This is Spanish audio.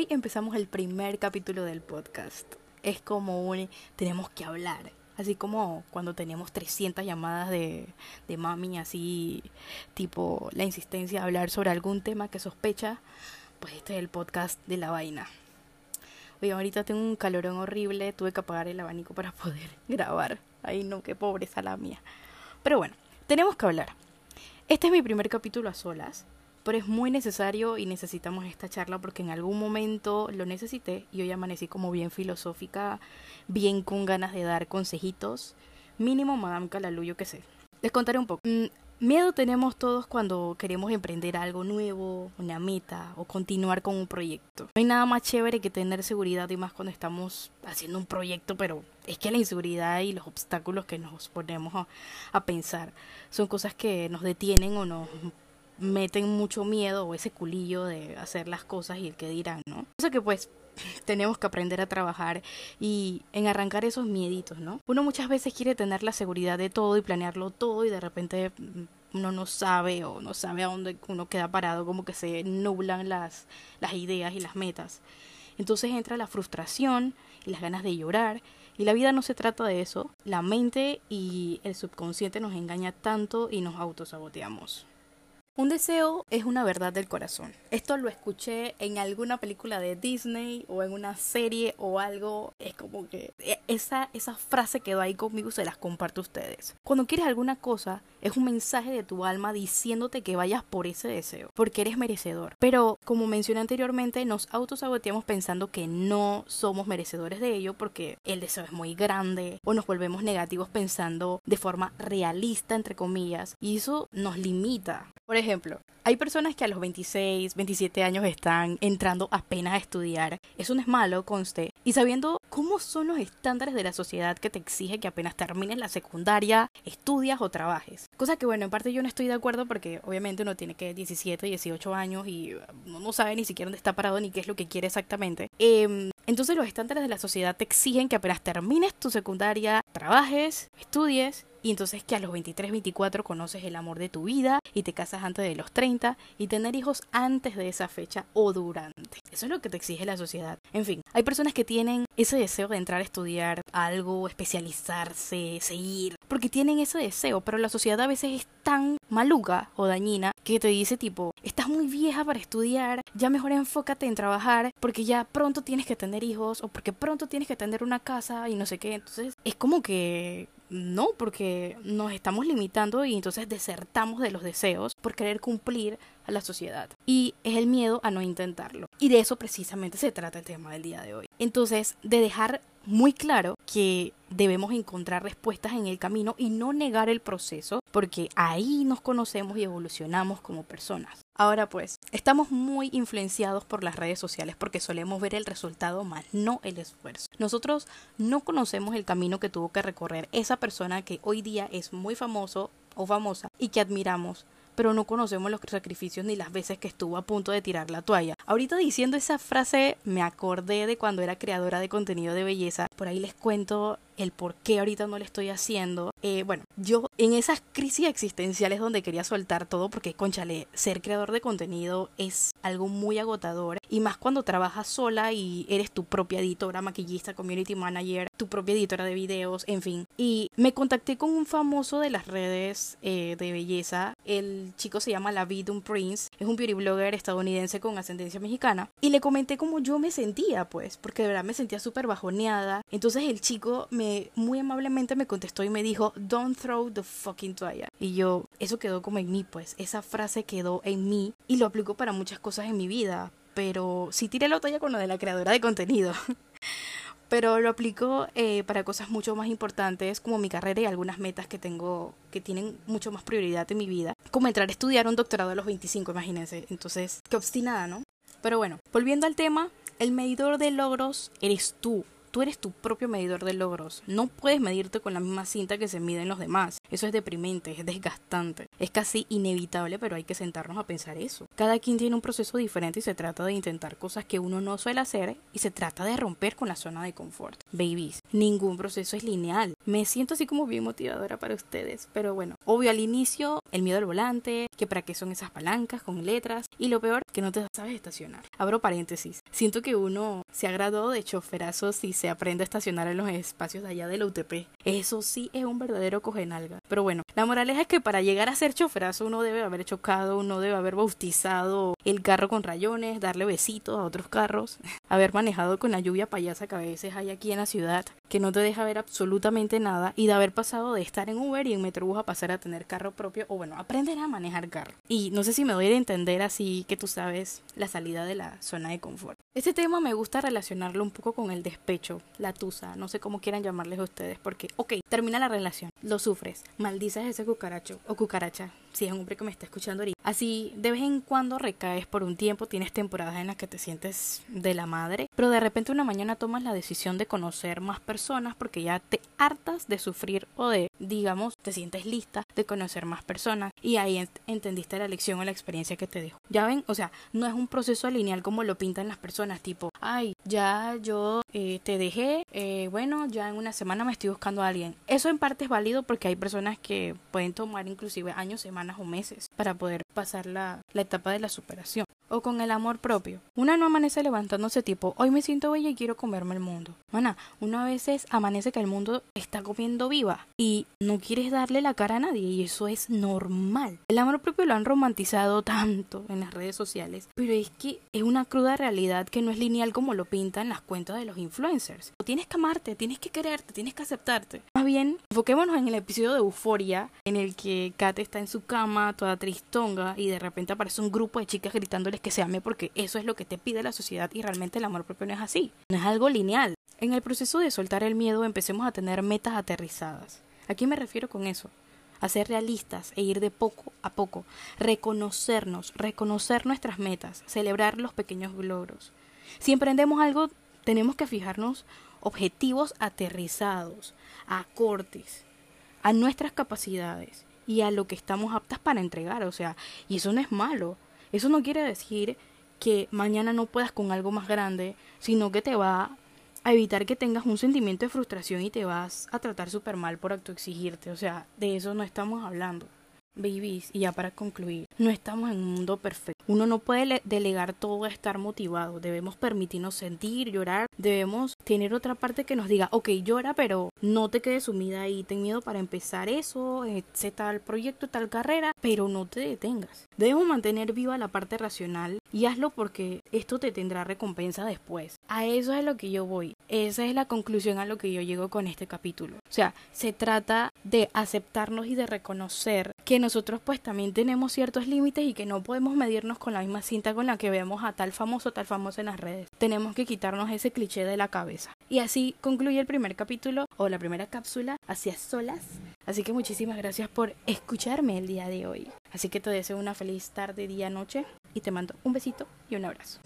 Hoy empezamos el primer capítulo del podcast. Es como un tenemos que hablar. Así como cuando tenemos 300 llamadas de, de mami, así tipo la insistencia de hablar sobre algún tema que sospecha, pues este es el podcast de la vaina. Oye, ahorita tengo un calorón horrible, tuve que apagar el abanico para poder grabar. Ay, no, qué pobreza la mía. Pero bueno, tenemos que hablar. Este es mi primer capítulo a solas, pero es muy necesario y necesitamos esta charla porque en algún momento lo necesité y hoy amanecí como bien filosófica, bien con ganas de dar consejitos, mínimo Madame Calaluyo que sé. Les contaré un poco. Mm, miedo tenemos todos cuando queremos emprender algo nuevo, una meta o continuar con un proyecto. No hay nada más chévere que tener seguridad y más cuando estamos haciendo un proyecto, pero es que la inseguridad y los obstáculos que nos ponemos a, a pensar son cosas que nos detienen o nos meten mucho miedo o ese culillo de hacer las cosas y el que dirán, ¿no? Eso que pues tenemos que aprender a trabajar y en arrancar esos mieditos, ¿no? Uno muchas veces quiere tener la seguridad de todo y planearlo todo y de repente mm, uno no sabe o no sabe a dónde uno queda parado, como que se nublan las, las ideas y las metas. Entonces entra la frustración y las ganas de llorar y la vida no se trata de eso. La mente y el subconsciente nos engaña tanto y nos autosaboteamos. Un deseo es una verdad del corazón. Esto lo escuché en alguna película de Disney o en una serie o algo. Es como que e, esa, esa frase quedó ahí conmigo se las comparto a ustedes. Cuando quieres alguna cosa, es un mensaje de tu alma diciéndote que vayas por ese deseo, porque eres merecedor. Pero, como mencioné anteriormente, nos autosaboteamos pensando que no somos merecedores de ello porque el deseo es muy grande o nos volvemos negativos pensando de forma realista, entre comillas, y eso nos limita. Por ejemplo, hay personas que a los 26, 27 años están entrando apenas a estudiar. Eso no es malo, conste. Y sabiendo cómo son los estándares de la sociedad que te exige que apenas termines la secundaria, estudias o trabajes. Cosa que, bueno, en parte yo no estoy de acuerdo porque obviamente uno tiene que 17, 18 años y no sabe ni siquiera dónde está parado ni qué es lo que quiere exactamente. Eh, entonces los estándares de la sociedad te exigen que apenas termines tu secundaria, trabajes, estudies y entonces que a los 23, 24 conoces el amor de tu vida y te casas antes de los 30 y tener hijos antes de esa fecha o durante. Eso es lo que te exige la sociedad. En fin, hay personas que tienen ese deseo de entrar a estudiar algo, especializarse, seguir, porque tienen ese deseo, pero la sociedad a veces es tan maluca o dañina que te dice tipo, estás muy vieja para estudiar, ya mejor enfócate en trabajar porque ya pronto tienes que tener hijos o porque pronto tienes que tener una casa y no sé qué. Entonces es como que no, porque nos estamos limitando y entonces desertamos de los deseos por querer cumplir a la sociedad. Y es el miedo a no intentarlo. Y de eso precisamente se trata el tema del día de hoy. Entonces, de dejar muy claro que debemos encontrar respuestas en el camino y no negar el proceso, porque ahí nos conocemos y evolucionamos como personas. Ahora pues, estamos muy influenciados por las redes sociales porque solemos ver el resultado más no el esfuerzo. Nosotros no conocemos el camino que tuvo que recorrer esa persona que hoy día es muy famoso o famosa y que admiramos pero no conocemos los sacrificios ni las veces que estuvo a punto de tirar la toalla. Ahorita diciendo esa frase me acordé de cuando era creadora de contenido de belleza. Por ahí les cuento el por qué ahorita no lo estoy haciendo. Eh, bueno, yo en esas crisis existenciales donde quería soltar todo, porque conchale, ser creador de contenido es algo muy agotador. Y más cuando trabajas sola y eres tu propia editora, maquillista, community manager, tu propia editora de videos, en fin. Y me contacté con un famoso de las redes eh, de belleza. El chico se llama Lavidum Prince. Es un beauty blogger estadounidense con ascendencia mexicana. Y le comenté cómo yo me sentía, pues, porque de verdad me sentía súper bajoneada. Entonces el chico me muy amablemente me contestó y me dijo, don't throw the fucking toalla. Y yo, eso quedó como en mí, pues, esa frase quedó en mí y lo aplico para muchas cosas en mi vida. Pero sí tiré la toalla con lo de la creadora de contenido. pero lo aplico eh, para cosas mucho más importantes como mi carrera y algunas metas que tengo que tienen mucho más prioridad en mi vida, como entrar a estudiar un doctorado a los 25, imagínense. Entonces, qué obstinada, ¿no? Pero bueno, volviendo al tema, el medidor de logros eres tú. Tú eres tu propio medidor de logros. No puedes medirte con la misma cinta que se miden los demás. Eso es deprimente, es desgastante. Es casi inevitable, pero hay que sentarnos a pensar eso. Cada quien tiene un proceso diferente y se trata de intentar cosas que uno no suele hacer y se trata de romper con la zona de confort. Babies, ningún proceso es lineal. Me siento así como bien motivadora para ustedes, pero bueno, obvio al inicio, el miedo al volante, que para qué son esas palancas con letras y lo peor, que no te sabes estacionar. Abro paréntesis, siento que uno se ha graduado de choferazo si se aprende a estacionar en los espacios de allá de la UTP. Eso sí es un verdadero cogenalga. Pero bueno, la moraleja es que para llegar a ser choferazo uno debe haber chocado, uno debe haber bautizado el carro con rayones, darle besitos a otros carros, haber manejado con la lluvia payasa que a veces hay aquí en la ciudad, que no te deja ver absolutamente nada, y de haber pasado de estar en Uber y en Metrobús a pasar a tener carro propio, o bueno, aprender a manejar carro. Y no sé si me doy a entender así que tú sabes la salida de la zona de confort. Este tema me gusta relacionarlo un poco con el despecho, la tusa, no sé cómo quieran llamarles a ustedes, porque, ok, termina la relación, lo sufres, maldices ese cucaracho o cucaracha, si es un hombre que me está escuchando ahorita. Así, de vez en cuando recaes por un tiempo, tienes temporadas en las que te sientes de la madre, pero de repente una mañana tomas la decisión de conocer más personas porque ya te hartas de sufrir o de, digamos, te sientes lista de conocer más personas y ahí entendiste la lección o la experiencia que te dejó. Ya ven, o sea, no es un proceso lineal como lo pintan las personas, tipo, ay, ya yo eh, te dejé, eh, bueno, ya en una semana me estoy buscando a alguien. Eso en parte es válido porque hay personas que pueden tomar inclusive años, semanas o meses para poder pasar la, etapa de la superación o con el amor propio. Una no amanece levantándose tipo, hoy me siento bella y quiero comerme el mundo. Mana, una veces amanece que el mundo está comiendo viva y no quieres darle la cara a nadie y eso es normal. El amor propio lo han romantizado tanto en las redes sociales, pero es que es una cruda realidad que no es lineal como lo pintan las cuentas de los influencers. Tienes que amarte, tienes que quererte, tienes que aceptarte. Más bien, enfoquémonos en el episodio de Euforia en el que Kate está en su cama toda tristonga y de repente aparece un grupo de chicas gritándole que se ame porque eso es lo que te pide la sociedad y realmente el amor propio no es así, no es algo lineal. En el proceso de soltar el miedo empecemos a tener metas aterrizadas. ¿A qué me refiero con eso? A ser realistas e ir de poco a poco, reconocernos, reconocer nuestras metas, celebrar los pequeños logros. Si emprendemos algo, tenemos que fijarnos objetivos aterrizados, a cortes, a nuestras capacidades y a lo que estamos aptas para entregar, o sea, y eso no es malo. Eso no quiere decir que mañana no puedas con algo más grande, sino que te va a evitar que tengas un sentimiento de frustración y te vas a tratar súper mal por exigirte. O sea, de eso no estamos hablando. Babies, y ya para concluir, no estamos en un mundo perfecto. Uno no puede delegar todo a estar motivado. Debemos permitirnos sentir, llorar. Debemos tener otra parte que nos diga, ok, llora, pero no te quedes sumida ahí. Ten miedo para empezar eso, ese tal proyecto, tal carrera, pero no te detengas. Debemos mantener viva la parte racional y hazlo porque esto te tendrá recompensa después. A eso es a lo que yo voy. Esa es la conclusión a lo que yo llego con este capítulo. O sea, se trata de aceptarnos y de reconocer que nosotros pues también tenemos ciertos límites y que no podemos medirnos con la misma cinta con la que vemos a tal famoso, tal famoso en las redes. Tenemos que quitarnos ese cliché de la cabeza. Y así concluye el primer capítulo o la primera cápsula hacia solas. Así que muchísimas gracias por escucharme el día de hoy. Así que te deseo una feliz tarde, día, noche y te mando un besito y un abrazo.